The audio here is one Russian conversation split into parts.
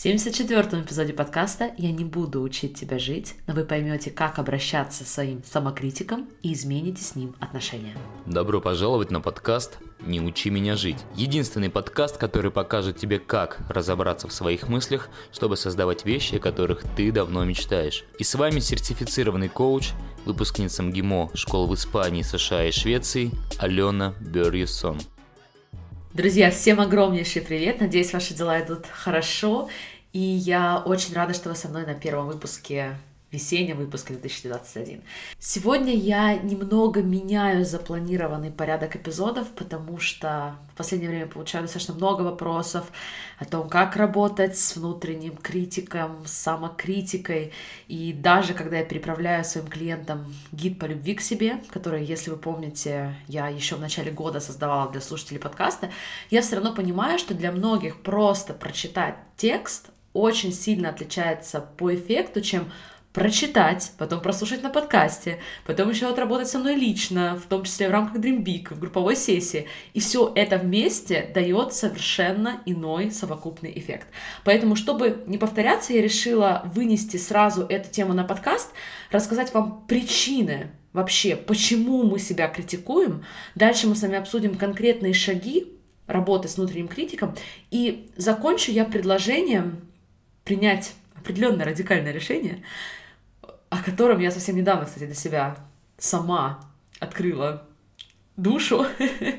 В 74-м эпизоде подкаста я не буду учить тебя жить, но вы поймете, как обращаться со своим самокритиком и измените с ним отношения. Добро пожаловать на подкаст «Не учи меня жить». Единственный подкаст, который покажет тебе, как разобраться в своих мыслях, чтобы создавать вещи, о которых ты давно мечтаешь. И с вами сертифицированный коуч, выпускница МГИМО школ в Испании, США и Швеции Алена Берьюсон. Друзья, всем огромнейший привет! Надеюсь, ваши дела идут хорошо. И я очень рада, что вы со мной на первом выпуске весеннем выпуске 2021. Сегодня я немного меняю запланированный порядок эпизодов, потому что в последнее время получаю достаточно много вопросов о том, как работать с внутренним критиком, с самокритикой. И даже когда я переправляю своим клиентам гид по любви к себе, который, если вы помните, я еще в начале года создавала для слушателей подкаста, я все равно понимаю, что для многих просто прочитать текст очень сильно отличается по эффекту, чем прочитать, потом прослушать на подкасте, потом еще отработать со мной лично, в том числе в рамках Dream Big, в групповой сессии. И все это вместе дает совершенно иной совокупный эффект. Поэтому, чтобы не повторяться, я решила вынести сразу эту тему на подкаст, рассказать вам причины вообще, почему мы себя критикуем. Дальше мы с вами обсудим конкретные шаги работы с внутренним критиком. И закончу я предложением принять определенное радикальное решение, о котором я совсем недавно, кстати, для себя сама открыла душу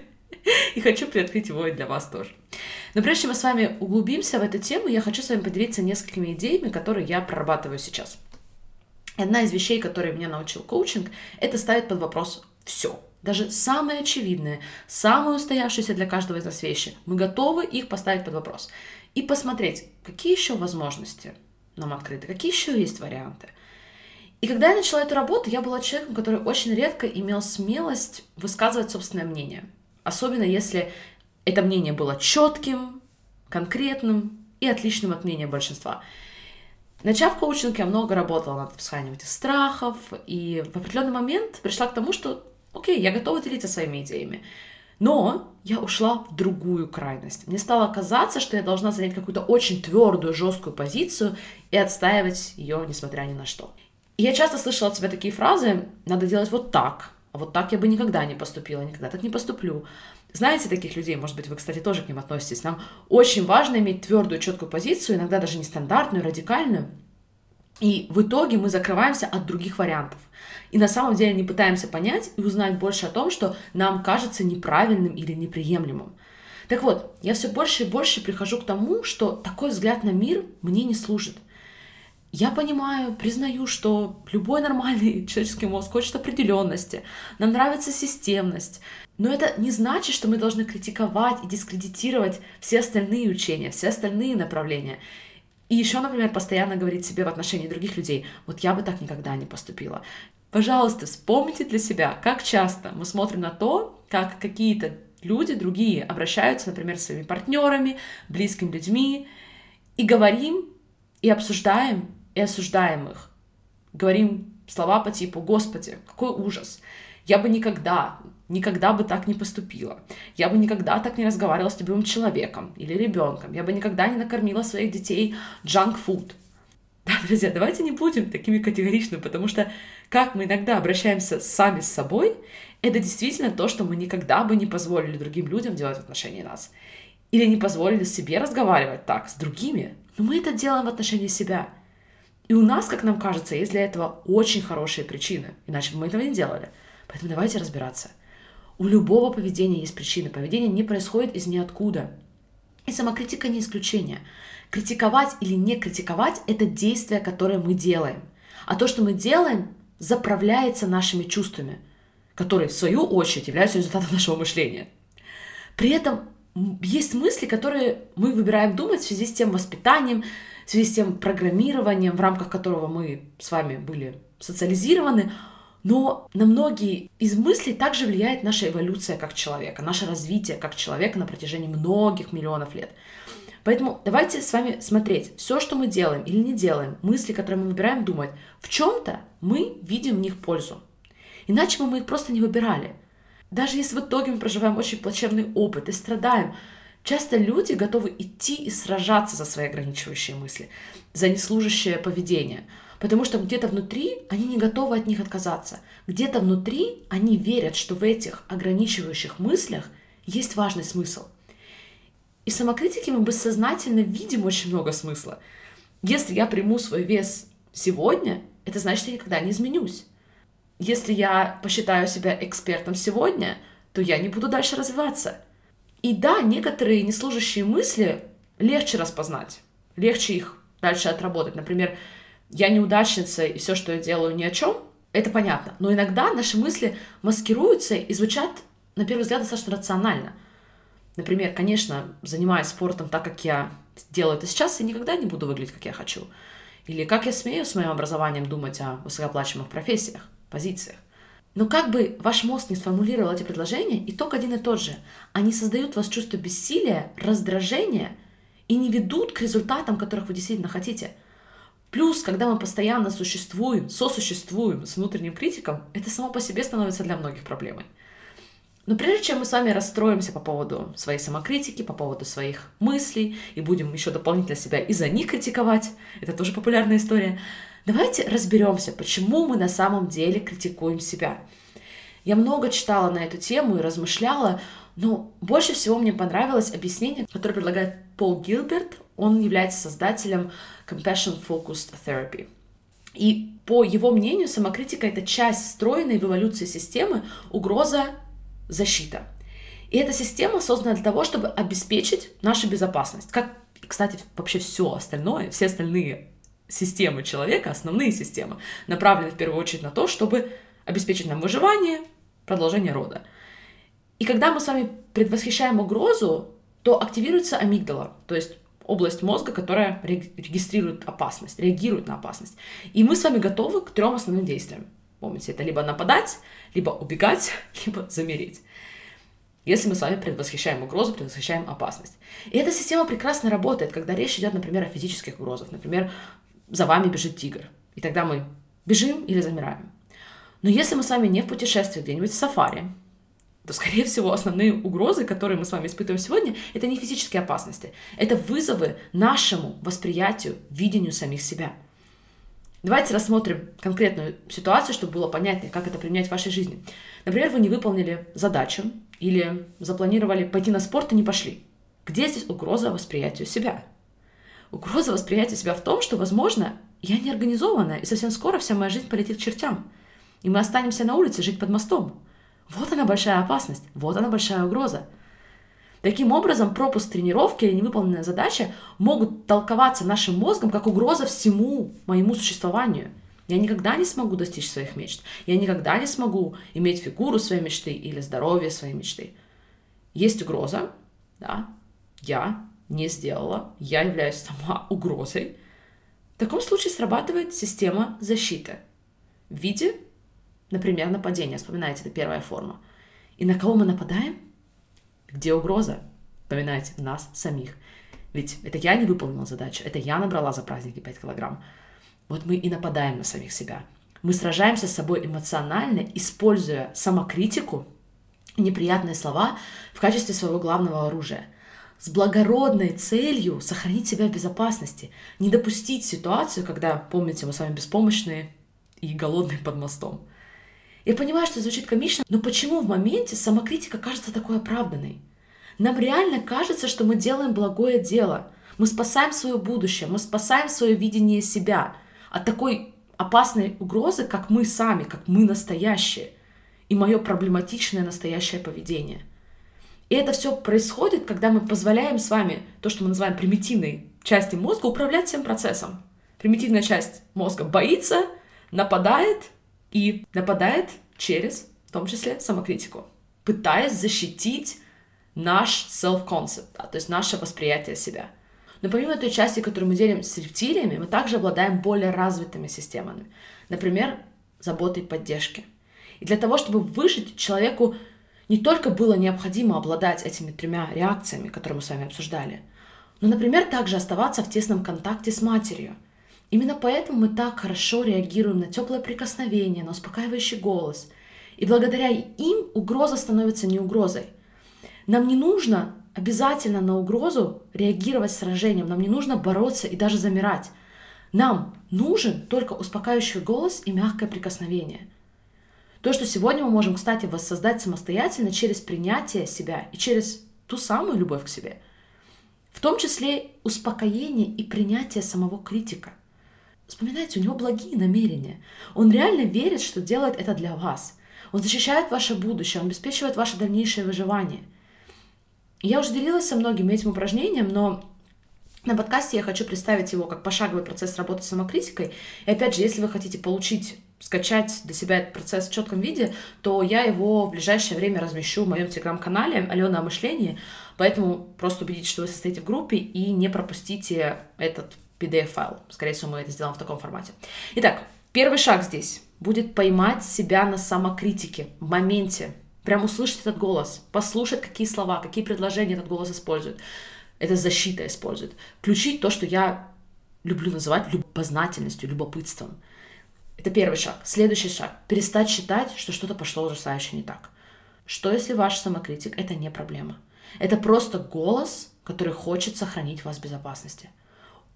и хочу приоткрыть его и для вас тоже. Но прежде чем мы с вами углубимся в эту тему, я хочу с вами поделиться несколькими идеями, которые я прорабатываю сейчас. Одна из вещей, которые меня научил коучинг, это ставить под вопрос все. Даже самые очевидные, самые устоявшиеся для каждого из нас вещи. Мы готовы их поставить под вопрос. И посмотреть, какие еще возможности нам открыты, какие еще есть варианты. И когда я начала эту работу, я была человеком, который очень редко имел смелость высказывать собственное мнение. Особенно если это мнение было четким, конкретным и отличным от мнения большинства. Начав коучинг, я много работала над описанием этих страхов, и в определенный момент пришла к тому, что, окей, я готова делиться своими идеями. Но я ушла в другую крайность. Мне стало казаться, что я должна занять какую-то очень твердую, жесткую позицию и отстаивать ее, несмотря ни на что. И я часто слышала от себя такие фразы «надо делать вот так», а вот так я бы никогда не поступила, никогда так не поступлю. Знаете таких людей, может быть, вы, кстати, тоже к ним относитесь. Нам очень важно иметь твердую, четкую позицию, иногда даже нестандартную, радикальную. И в итоге мы закрываемся от других вариантов. И на самом деле не пытаемся понять и узнать больше о том, что нам кажется неправильным или неприемлемым. Так вот, я все больше и больше прихожу к тому, что такой взгляд на мир мне не служит – я понимаю, признаю, что любой нормальный человеческий мозг хочет определенности, нам нравится системность, но это не значит, что мы должны критиковать и дискредитировать все остальные учения, все остальные направления. И еще, например, постоянно говорить себе в отношении других людей, вот я бы так никогда не поступила. Пожалуйста, вспомните для себя, как часто мы смотрим на то, как какие-то люди другие обращаются, например, с своими партнерами, близкими людьми, и говорим и обсуждаем и осуждаем их. Говорим слова по типу «Господи, какой ужас! Я бы никогда, никогда бы так не поступила. Я бы никогда так не разговаривала с любимым человеком или ребенком. Я бы никогда не накормила своих детей джанк-фуд». Да, друзья, давайте не будем такими категоричными, потому что как мы иногда обращаемся сами с собой, это действительно то, что мы никогда бы не позволили другим людям делать в отношении нас. Или не позволили себе разговаривать так с другими. Но мы это делаем в отношении себя – и у нас, как нам кажется, есть для этого очень хорошие причины, иначе бы мы этого не делали. Поэтому давайте разбираться. У любого поведения есть причины. Поведение не происходит из ниоткуда. И самокритика не исключение. Критиковать или не критиковать – это действие, которое мы делаем. А то, что мы делаем, заправляется нашими чувствами, которые, в свою очередь, являются результатом нашего мышления. При этом есть мысли, которые мы выбираем думать в связи с тем воспитанием, в связи с тем программированием, в рамках которого мы с вами были социализированы, но на многие из мыслей также влияет наша эволюция как человека, наше развитие как человека на протяжении многих миллионов лет. Поэтому давайте с вами смотреть, все, что мы делаем или не делаем, мысли, которые мы выбираем думать, в чем-то мы видим в них пользу. Иначе бы мы их просто не выбирали. Даже если в итоге мы проживаем очень плачевный опыт и страдаем, Часто люди готовы идти и сражаться за свои ограничивающие мысли, за неслужащее поведение, потому что где-то внутри они не готовы от них отказаться. Где-то внутри они верят, что в этих ограничивающих мыслях есть важный смысл. И в самокритике мы бессознательно видим очень много смысла. Если я приму свой вес сегодня, это значит, я никогда не изменюсь. Если я посчитаю себя экспертом сегодня, то я не буду дальше развиваться. И да, некоторые неслужащие мысли легче распознать, легче их дальше отработать. Например, я неудачница, и все, что я делаю, ни о чем, это понятно. Но иногда наши мысли маскируются и звучат, на первый взгляд, достаточно рационально. Например, конечно, занимаясь спортом так, как я делаю это сейчас, я никогда не буду выглядеть, как я хочу. Или как я смею с моим образованием думать о высокооплачиваемых профессиях, позициях. Но как бы ваш мозг не сформулировал эти предложения, итог один и тот же. Они создают у вас чувство бессилия, раздражения и не ведут к результатам, которых вы действительно хотите. Плюс, когда мы постоянно существуем, сосуществуем с внутренним критиком, это само по себе становится для многих проблемой. Но прежде чем мы с вами расстроимся по поводу своей самокритики, по поводу своих мыслей, и будем еще дополнительно себя и за них критиковать, это тоже популярная история, Давайте разберемся, почему мы на самом деле критикуем себя. Я много читала на эту тему и размышляла, но больше всего мне понравилось объяснение, которое предлагает Пол Гилберт. Он является создателем Compassion Focused Therapy. И по его мнению, самокритика — это часть встроенной в эволюции системы угроза-защита. И эта система создана для того, чтобы обеспечить нашу безопасность. Как, кстати, вообще все остальное, все остальные системы человека, основные системы, направлены в первую очередь на то, чтобы обеспечить нам выживание, продолжение рода. И когда мы с вами предвосхищаем угрозу, то активируется амигдала, то есть область мозга, которая регистрирует опасность, реагирует на опасность. И мы с вами готовы к трем основным действиям. Помните, это либо нападать, либо убегать, либо замереть. Если мы с вами предвосхищаем угрозу, предвосхищаем опасность. И эта система прекрасно работает, когда речь идет, например, о физических угрозах. Например, за вами бежит тигр. И тогда мы бежим или замираем. Но если мы с вами не в путешествии где-нибудь в сафари, то, скорее всего, основные угрозы, которые мы с вами испытываем сегодня, это не физические опасности. Это вызовы нашему восприятию, видению самих себя. Давайте рассмотрим конкретную ситуацию, чтобы было понятнее, как это применять в вашей жизни. Например, вы не выполнили задачу или запланировали пойти на спорт и не пошли. Где здесь угроза восприятию себя? Угроза восприятия себя в том, что, возможно, я не организованная, и совсем скоро вся моя жизнь полетит к чертям. И мы останемся на улице жить под мостом. Вот она большая опасность, вот она большая угроза. Таким образом, пропуск тренировки или невыполненная задача могут толковаться нашим мозгом как угроза всему моему существованию. Я никогда не смогу достичь своих мечт. Я никогда не смогу иметь фигуру своей мечты или здоровье своей мечты. Есть угроза, да, я не сделала, я являюсь сама угрозой, в таком случае срабатывает система защиты в виде, например, нападения. Вспоминайте, это первая форма. И на кого мы нападаем? Где угроза? Вспоминайте, нас самих. Ведь это я не выполнила задачу, это я набрала за праздники 5 килограмм. Вот мы и нападаем на самих себя. Мы сражаемся с собой эмоционально, используя самокритику, неприятные слова в качестве своего главного оружия – с благородной целью сохранить себя в безопасности, не допустить ситуацию, когда, помните, мы с вами беспомощные и голодные под мостом. Я понимаю, что звучит комично, но почему в моменте самокритика кажется такой оправданной? Нам реально кажется, что мы делаем благое дело. Мы спасаем свое будущее, мы спасаем свое видение себя от такой опасной угрозы, как мы сами, как мы настоящие, и мое проблематичное настоящее поведение – и это все происходит, когда мы позволяем с вами то, что мы называем примитивной части мозга, управлять всем процессом. Примитивная часть мозга боится, нападает и нападает через, в том числе, самокритику, пытаясь защитить наш self-concept, да, то есть наше восприятие себя. Но помимо той части, которую мы делим с рептилиями, мы также обладаем более развитыми системами. Например, заботой и поддержки. И для того, чтобы выжить, человеку не только было необходимо обладать этими тремя реакциями, которые мы с вами обсуждали, но, например, также оставаться в тесном контакте с матерью. Именно поэтому мы так хорошо реагируем на теплое прикосновение, на успокаивающий голос. И благодаря им угроза становится не угрозой. Нам не нужно обязательно на угрозу реагировать сражением, нам не нужно бороться и даже замирать. Нам нужен только успокаивающий голос и мягкое прикосновение. То, что сегодня мы можем, кстати, воссоздать самостоятельно через принятие себя и через ту самую любовь к себе. В том числе успокоение и принятие самого критика. Вспоминайте, у него благие намерения. Он реально верит, что делает это для вас. Он защищает ваше будущее, он обеспечивает ваше дальнейшее выживание. Я уже делилась со многими этим упражнением, но на подкасте я хочу представить его как пошаговый процесс работы с самокритикой. И опять же, если вы хотите получить, скачать для себя этот процесс в четком виде, то я его в ближайшее время размещу в моем телеграм-канале Алена о мышлении. Поэтому просто убедитесь, что вы состоите в группе и не пропустите этот PDF-файл. Скорее всего, мы это сделаем в таком формате. Итак, первый шаг здесь будет поймать себя на самокритике в моменте. Прям услышать этот голос, послушать, какие слова, какие предложения этот голос использует это защита использует. Включить то, что я люблю называть любознательностью, любопытством. Это первый шаг. Следующий шаг. Перестать считать, что что-то пошло ужасающе не так. Что если ваш самокритик — это не проблема? Это просто голос, который хочет сохранить вас в безопасности.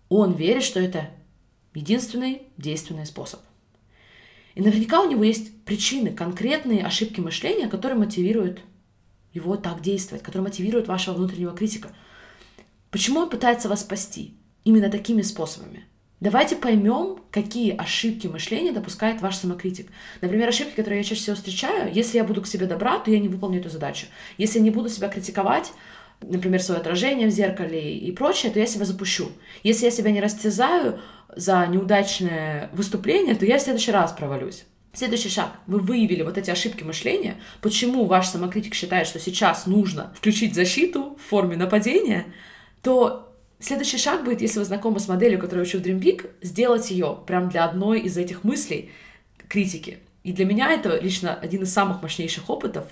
Он верит, что это единственный действенный способ. И наверняка у него есть причины, конкретные ошибки мышления, которые мотивируют его так действовать, которые мотивируют вашего внутреннего критика — Почему он пытается вас спасти? Именно такими способами. Давайте поймем, какие ошибки мышления допускает ваш самокритик. Например, ошибки, которые я чаще всего встречаю, если я буду к себе добра, то я не выполню эту задачу. Если я не буду себя критиковать, например, свое отражение в зеркале и прочее, то я себя запущу. Если я себя не растязаю за неудачное выступление, то я в следующий раз провалюсь. Следующий шаг. Вы выявили вот эти ошибки мышления, почему ваш самокритик считает, что сейчас нужно включить защиту в форме нападения — то следующий шаг будет, если вы знакомы с моделью, которую я учу в Dream Big, сделать ее прям для одной из этих мыслей критики. И для меня это лично один из самых мощнейших опытов,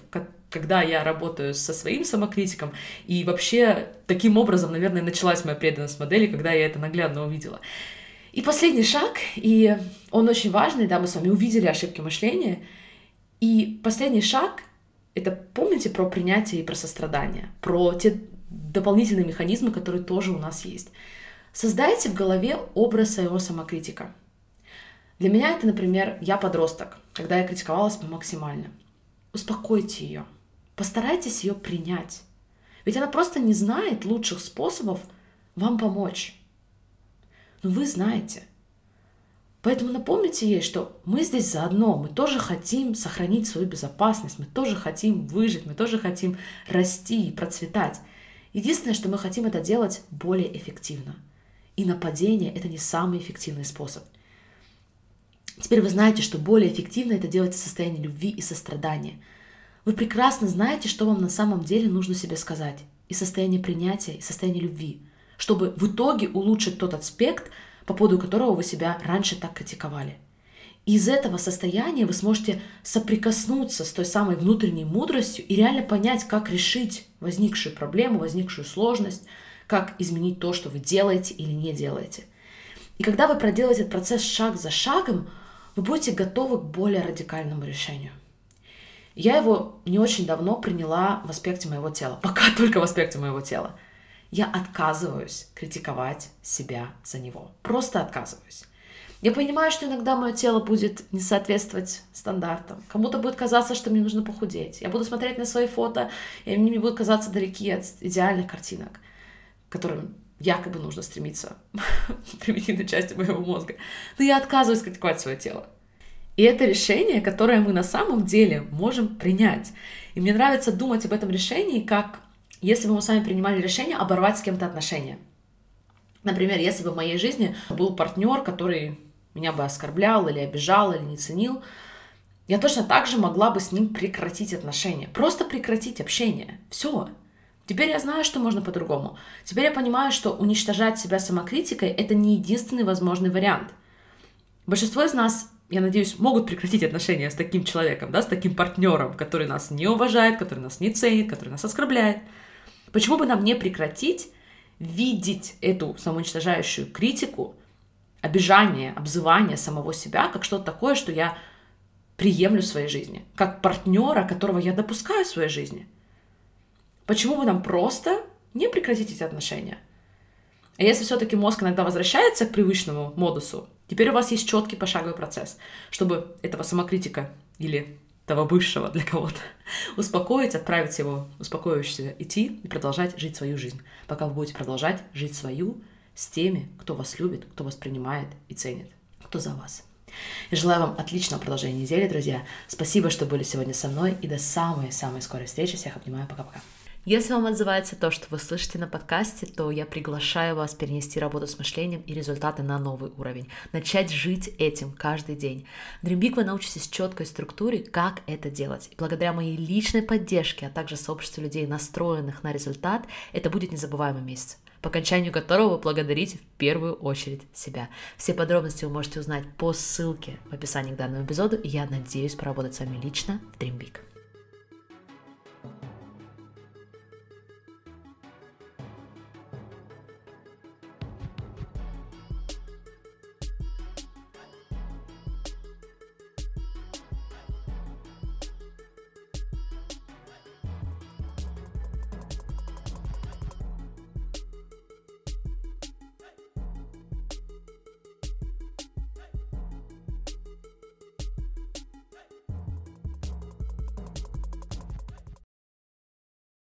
когда я работаю со своим самокритиком. И вообще таким образом, наверное, началась моя преданность модели, когда я это наглядно увидела. И последний шаг, и он очень важный, да, мы с вами увидели ошибки мышления. И последний шаг — это помните про принятие и про сострадание, про те дополнительные механизмы, которые тоже у нас есть. Создайте в голове образ своего самокритика. Для меня это, например, я подросток, когда я критиковалась максимально. Успокойте ее. Постарайтесь ее принять. Ведь она просто не знает лучших способов вам помочь. Но вы знаете. Поэтому напомните ей, что мы здесь заодно, мы тоже хотим сохранить свою безопасность, мы тоже хотим выжить, мы тоже хотим расти и процветать. Единственное, что мы хотим это делать более эффективно. И нападение — это не самый эффективный способ. Теперь вы знаете, что более эффективно это делать в состоянии любви и сострадания. Вы прекрасно знаете, что вам на самом деле нужно себе сказать. И состояние принятия, и состояние любви. Чтобы в итоге улучшить тот аспект, по поводу которого вы себя раньше так критиковали из этого состояния вы сможете соприкоснуться с той самой внутренней мудростью и реально понять, как решить возникшую проблему, возникшую сложность, как изменить то, что вы делаете или не делаете. И когда вы проделаете этот процесс шаг за шагом, вы будете готовы к более радикальному решению. Я его не очень давно приняла в аспекте моего тела, пока только в аспекте моего тела. Я отказываюсь критиковать себя за него. Просто отказываюсь. Я понимаю, что иногда мое тело будет не соответствовать стандартам. Кому-то будет казаться, что мне нужно похудеть. Я буду смотреть на свои фото, и мне будут казаться далеки от идеальных картинок, к которым якобы нужно стремиться примитивной части моего мозга. Но я отказываюсь критиковать свое тело. И это решение, которое мы на самом деле можем принять. И мне нравится думать об этом решении, как если бы мы с вами принимали решение оборвать с кем-то отношения. Например, если бы в моей жизни был партнер, который меня бы оскорблял или обижал, или не ценил, я точно так же могла бы с ним прекратить отношения. Просто прекратить общение. Все. Теперь я знаю, что можно по-другому. Теперь я понимаю, что уничтожать себя самокритикой — это не единственный возможный вариант. Большинство из нас, я надеюсь, могут прекратить отношения с таким человеком, да, с таким партнером, который нас не уважает, который нас не ценит, который нас оскорбляет. Почему бы нам не прекратить видеть эту самоуничтожающую критику обижание, обзывание самого себя как что-то такое, что я приемлю в своей жизни, как партнера, которого я допускаю в своей жизни. Почему бы нам просто не прекратить эти отношения. А если все-таки мозг иногда возвращается к привычному модусу, теперь у вас есть четкий пошаговый процесс, чтобы этого самокритика или того бывшего для кого-то, успокоить, отправить его успокоившегося идти и продолжать жить свою жизнь, пока вы будете продолжать жить свою с теми, кто вас любит, кто вас принимает и ценит, кто за вас. Я желаю вам отличного продолжения недели, друзья. Спасибо, что были сегодня со мной, и до самой-самой скорой встречи. Всех обнимаю, пока-пока. Если вам отзывается то, что вы слышите на подкасте, то я приглашаю вас перенести работу с мышлением и результаты на новый уровень. Начать жить этим каждый день. Dream Big вы научитесь четкой структуре, как это делать. И благодаря моей личной поддержке, а также сообществу людей, настроенных на результат, это будет незабываемый месяц по окончанию которого вы благодарите в первую очередь себя. Все подробности вы можете узнать по ссылке в описании к данному эпизоду, и я надеюсь поработать с вами лично в Dream Big.